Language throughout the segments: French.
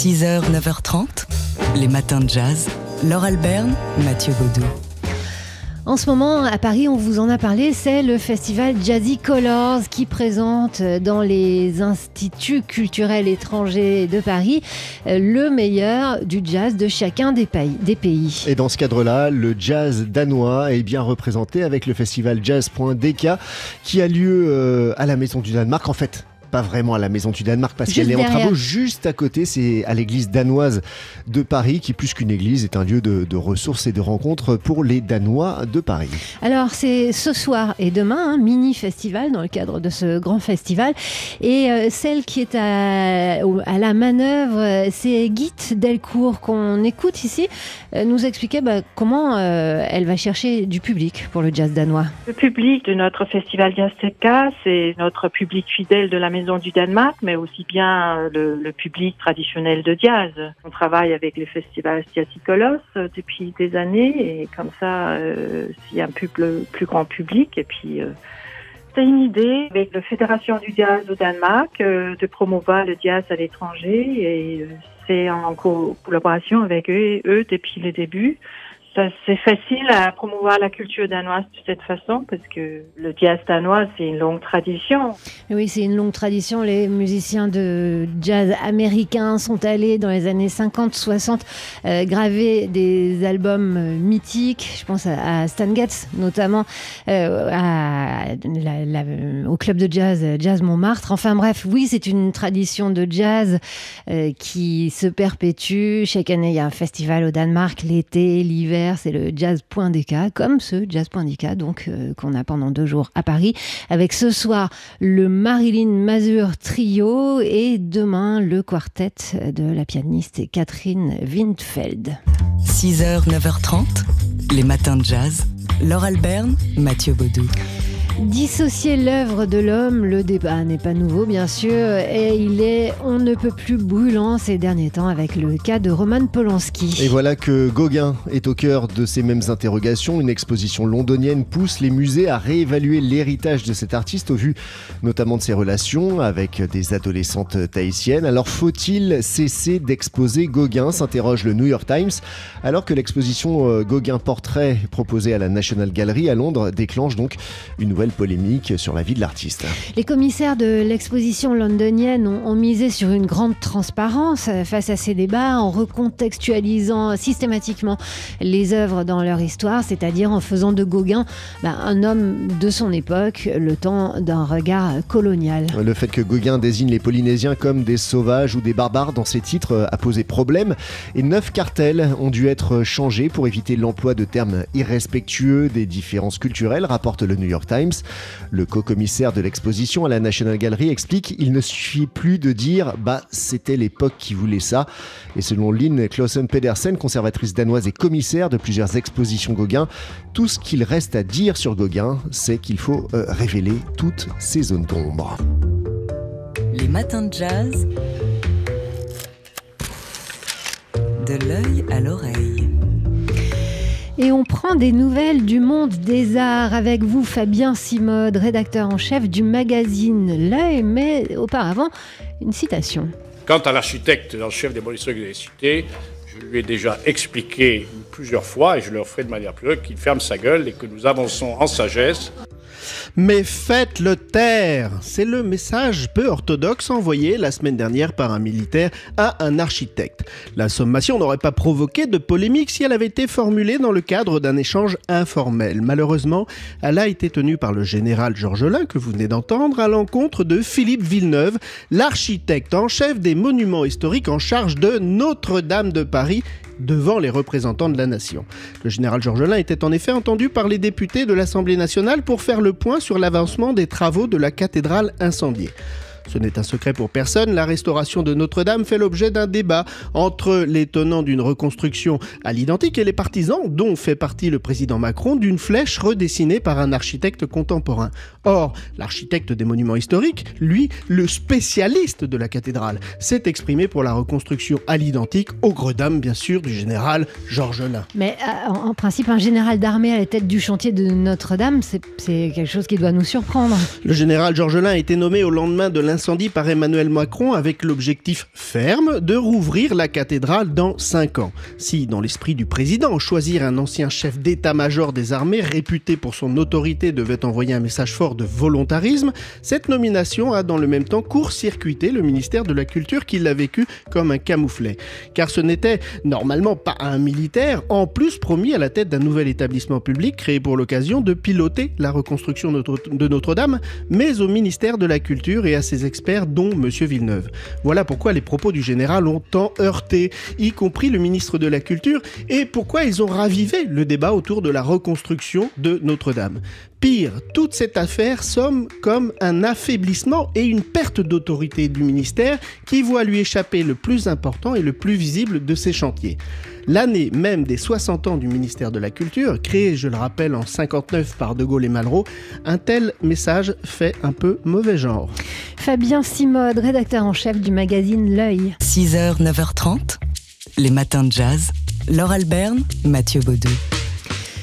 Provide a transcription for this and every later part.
6h, 9h30, les matins de jazz. Laure Alberne, Mathieu Baudou. En ce moment, à Paris, on vous en a parlé, c'est le festival Jazzy Colors qui présente dans les instituts culturels étrangers de Paris euh, le meilleur du jazz de chacun des pays. Et dans ce cadre-là, le jazz danois est bien représenté avec le festival jazz.dk qui a lieu euh, à la Maison du Danemark. En fait, pas vraiment à la Maison du Danemark parce qu'elle est en travaux juste à côté. C'est à l'église danoise de Paris qui, plus qu'une église, est un lieu de, ressources et de rencontres pour les Danois de Paris. Alors, c'est ce soir et demain, un mini festival dans le cadre de ce grand festival. Et euh, celle qui est à, à la manœuvre, c'est Guy Delcourt qu'on écoute ici, euh, nous expliquer bah, comment euh, elle va chercher du public pour le jazz danois. Le public de notre festival Jazz c'est notre public fidèle de la Maison Maison du Danemark, mais aussi bien le, public traditionnel de jazz. On travaille avec les festivals Jazzy euh, depuis des années et comme ça, euh, il y a un plus, plus grand public et puis euh, c'est une idée avec la Fédération du jazz au Danemark de promouvoir le jazz à l'étranger et c'est en collaboration avec eux, eux depuis le début c'est facile à promouvoir la culture danoise de cette façon parce que le jazz danois, c'est une longue tradition. Oui, c'est une longue tradition. Les musiciens de jazz américains sont allés dans les années 50-60 euh, graver des albums euh, mythiques. Je pense à, Stan Getz, notamment euh, à au club de jazz Jazz Montmartre. Enfin bref, oui, c'est une tradition de jazz qui se perpétue. Chaque année, il y a un festival au Danemark, l'été, l'hiver c'est le jazz.dk, comme ce jazz.dk donc euh, qu'on a pendant deux jours à Paris, avec ce soir le Marilyn Mazur Trio et demain le quartet de la pianiste Catherine Windfeld. 6h, 9h30, les matins de jazz. Laure Alberne, Mathieu Baudou. Dissocier l'œuvre de l'homme, le débat n'est pas nouveau bien sûr, et il est on ne peut plus brûlant ces derniers temps avec le cas de Roman Polanski. Et voilà que Gauguin est au cœur de ces mêmes interrogations. Une exposition londonienne pousse les musées à réévaluer l'héritage de cet artiste au vu notamment de ses relations avec des adolescentes tahitiennes. Alors faut-il cesser d'exposer Gauguin s'interroge le New York Times, alors que l'exposition euh, Gauguin Portrait proposée à la National Gallery à Londres déclenche donc une nouvelle polémique sur la vie de l'artiste. Les commissaires de l'exposition londonienne ont, misé sur une grande transparence face à ces débats en recontextualisant systématiquement les œuvres dans leur histoire, c'est-à-dire en faisant de Gauguin bah, un homme de son époque, le temps d'un regard colonial. Le fait que Gauguin désigne les Polynésiens comme des sauvages ou des barbares dans ses titres a posé problème et neuf cartels ont dû être changés pour éviter l'emploi de termes irrespectueux des différences culturelles, rapporte le New York Times. Le co-commissaire de l'exposition à la National Gallery explique il ne suffit plus de dire bah c'était l'époque qui voulait ça. Et selon Lynn Clausen Pedersen, conservatrice danoise et commissaire de plusieurs expositions Gauguin, tout ce qu'il reste à dire sur Gauguin, c'est qu'il faut euh, révéler toutes ces zones d'ombre. Les matins de jazz. De l'œil à l'oreille. Et on prend des nouvelles du monde des arts avec vous, Fabien Simode, rédacteur en chef du magazine L'œil, mais auparavant, une citation. Quant à l'architecte en chef des monuments que vous avez cité, je lui ai déjà expliqué plusieurs fois, et je le ferai de manière plus qu'il ferme sa gueule et que nous avançons en sagesse mais faites-le taire C'est le message peu orthodoxe envoyé la semaine dernière par un militaire à un architecte. La sommation n'aurait pas provoqué de polémique si elle avait été formulée dans le cadre d'un échange informel. Malheureusement, elle a été tenue par le général Georges Lain, que vous venez d'entendre, à l'encontre de Philippe Villeneuve, l'architecte en chef des monuments historiques en charge de Notre-Dame de Paris devant les représentants de la nation. Le général Georges Lain était en effet entendu par les députés de l'Assemblée nationale pour faire le point sur l'avancement des travaux de la cathédrale incendiée. Ce n'est un secret pour personne, la restauration de Notre-Dame fait l'objet d'un débat entre les tenants d'une reconstruction à l'identique et les partisans, dont fait partie le président Macron, d'une flèche redessinée par un architecte contemporain. Or, l'architecte des monuments historiques, lui, le spécialiste de la cathédrale, s'est exprimé pour la reconstruction à l'identique, au Gredam bien sûr, du général Georges Lain. Mais euh, en, principe, un général d'armée à la tête du chantier de Notre-Dame, c'est quelque chose qui doit nous surprendre. Le général Georges Lain a été nommé au lendemain de l'incendie d'incendie par Emmanuel Macron avec l'objectif ferme de rouvrir la cathédrale dans 5 ans. Si, dans l'esprit du président, choisir un ancien chef d'état-major des armées réputé pour son autorité devait envoyer un message fort de volontarisme, cette nomination a dans le même temps court-circuité le ministère de la Culture qui l'a vécu comme un camouflet. Car ce n'était normalement pas un militaire, en plus promis à la tête d'un nouvel établissement public créé pour l'occasion de piloter la reconstruction de Notre-Dame, mais au ministère de la Culture et à ses experts dont M. Villeneuve. Voilà pourquoi les propos du général ont tant heurté, y compris le ministre de la Culture, et pourquoi ils ont ravivé le débat autour de la reconstruction de Notre-Dame. Pire, toute cette affaire somme comme un affaiblissement et une perte d'autorité du ministère qui voit lui échapper le plus important et le plus visible de ses chantiers. L'année même des 60 ans du ministère de la Culture, créé, je le rappelle, en 59 par De Gaulle et Malraux, un tel message fait un peu mauvais genre. Fabien Simode, rédacteur en chef du magazine L'œil. 6h, 9h30, les matins de jazz. Laure Alberne, Mathieu Baudou.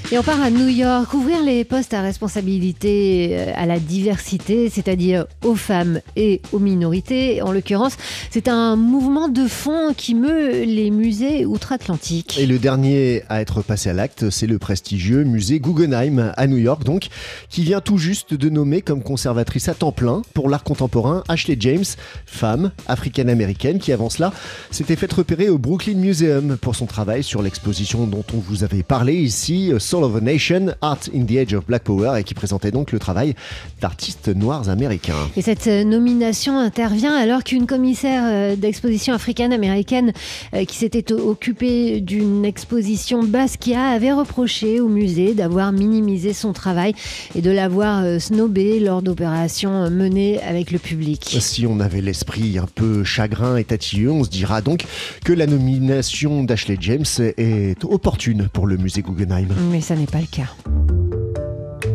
Et on part à New York, ouvrir les postes à responsabilité euh, à la diversité, c'est-à-dire aux femmes et aux minorités. En l'occurrence, c'est un mouvement de fond qui meut les musées outre-Atlantique. Et le dernier à être passé à l'acte, c'est le prestigieux musée Guggenheim à New York, donc, qui vient tout juste de nommer comme conservatrice à temps plein pour l'art contemporain Ashley James, femme africaine-américaine qui avant cela s'était faite repérer au Brooklyn Museum pour son travail sur l'exposition dont on vous avait parlé ici, of a Nation, Art in the Age of Black Power, et qui présentait donc le travail d'artistes noirs américains. Et cette euh, nomination intervient alors qu'une commissaire euh, d'exposition africaine-américaine euh, qui s'était occupée d'une exposition Basquiat avait reproché au musée d'avoir minimisé son travail et de l'avoir snobé lors d'opérations menées avec le public. Si on avait l'esprit un peu chagrin et tatilleux, on se dira donc que la nomination d'Ashley James est opportune pour le musée Guggenheim ça n'est pas le cas.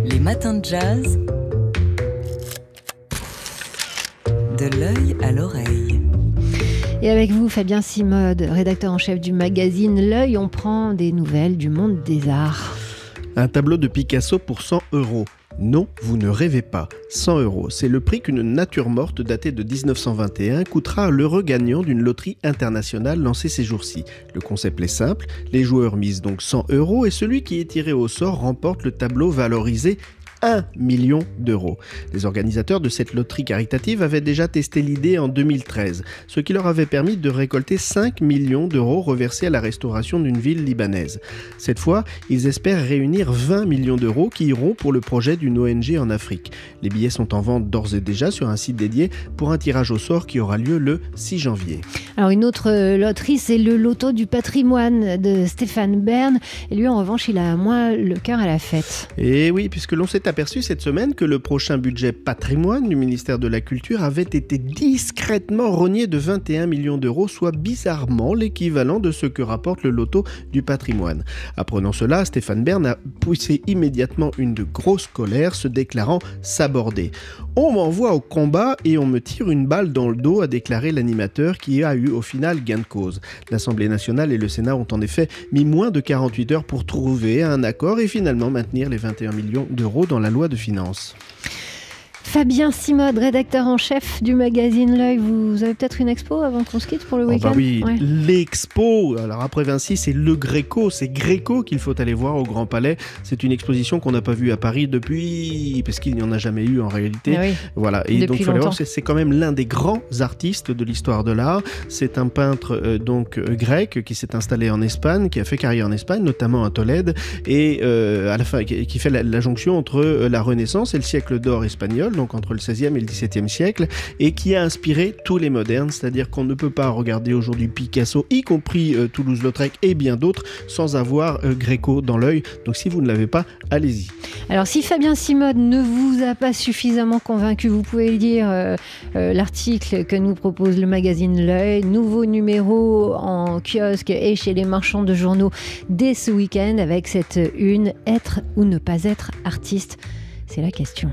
Les matins de jazz. De l'œil à l'oreille. Et avec vous, Fabien Simode, rédacteur en chef du magazine L'œil, on prend des nouvelles du monde des arts. Un tableau de Picasso pour 100 euros. Non, vous ne rêvez pas. 100 euros, c'est le prix qu'une nature morte datée de 1921 coûtera à l'heureux gagnant d'une loterie internationale lancée ces jours-ci. Le concept est simple, les joueurs misent donc 100 euros et celui qui est tiré au sort remporte le tableau valorisé 1 million d'euros. Les organisateurs de cette loterie caritative avaient déjà testé l'idée en 2013, ce qui leur avait permis de récolter 5 millions d'euros reversés à la restauration d'une ville libanaise. Cette fois, ils espèrent réunir 20 millions d'euros qui iront pour le projet d'une ONG en Afrique. Les billets sont en vente d'ores et déjà sur un site dédié pour un tirage au sort qui aura lieu le 6 janvier. Alors une autre euh, loterie, c'est le loto du patrimoine de Stéphane Bern. Et lui, en revanche, il a moins le cœur à la fête. Et oui, puisque l'on s'est aperçu cette semaine que le prochain budget patrimoine du ministère de la Culture avait été discrètement rogné de 21 millions d'euros, soit bizarrement l'équivalent de ce que rapporte le loto du patrimoine. Apprenant cela, Stéphane Bern a poussé immédiatement une de grosse colère, se déclarant sabordé. On m'envoie au combat et on me tire une balle dans le dos, a déclaré l'animateur qui a eu au final gain de cause. L'Assemblée nationale et le Sénat ont en effet mis moins de 48 heures pour trouver un accord et finalement maintenir les 21 millions d'euros dans la loi de finances. Fabien Simode, rédacteur en chef du magazine L'œil, vous avez peut-être une expo avant qu'on se quitte pour le oh week-end bah Oui, l'expo. Alors après Vinci, c'est le Gréco, c'est Gréco qu'il faut aller voir au Grand Palais. C'est une exposition qu'on n'a pas vue à Paris depuis, parce qu'il n'y en a jamais eu en réalité. Ah voilà, et donc il faut voir, c'est quand même l'un des grands artistes de l'histoire de l'art. C'est un peintre euh, donc euh, grec qui s'est installé en Espagne, qui a fait carrière en Espagne, notamment à Tolède, et euh, à la fin qui, fait la, la, jonction entre la Renaissance et le siècle d'or espagnol donc entre le 16e et le 17e siècle, et qui a inspiré tous les modernes, c'est-à-dire qu'on ne peut pas regarder aujourd'hui Picasso, y compris euh, Toulouse-Lautrec et bien d'autres, sans avoir euh, Gréco dans l'œil. Donc si vous ne l'avez pas, allez-y. Alors si Fabien Simode ne vous a pas suffisamment convaincu, vous pouvez lire euh, l'article que nous propose le magazine L'œil, nouveau numéro en kiosque et chez les marchands de journaux dès ce week-end avec cette une, être ou ne pas être artiste, c'est la question.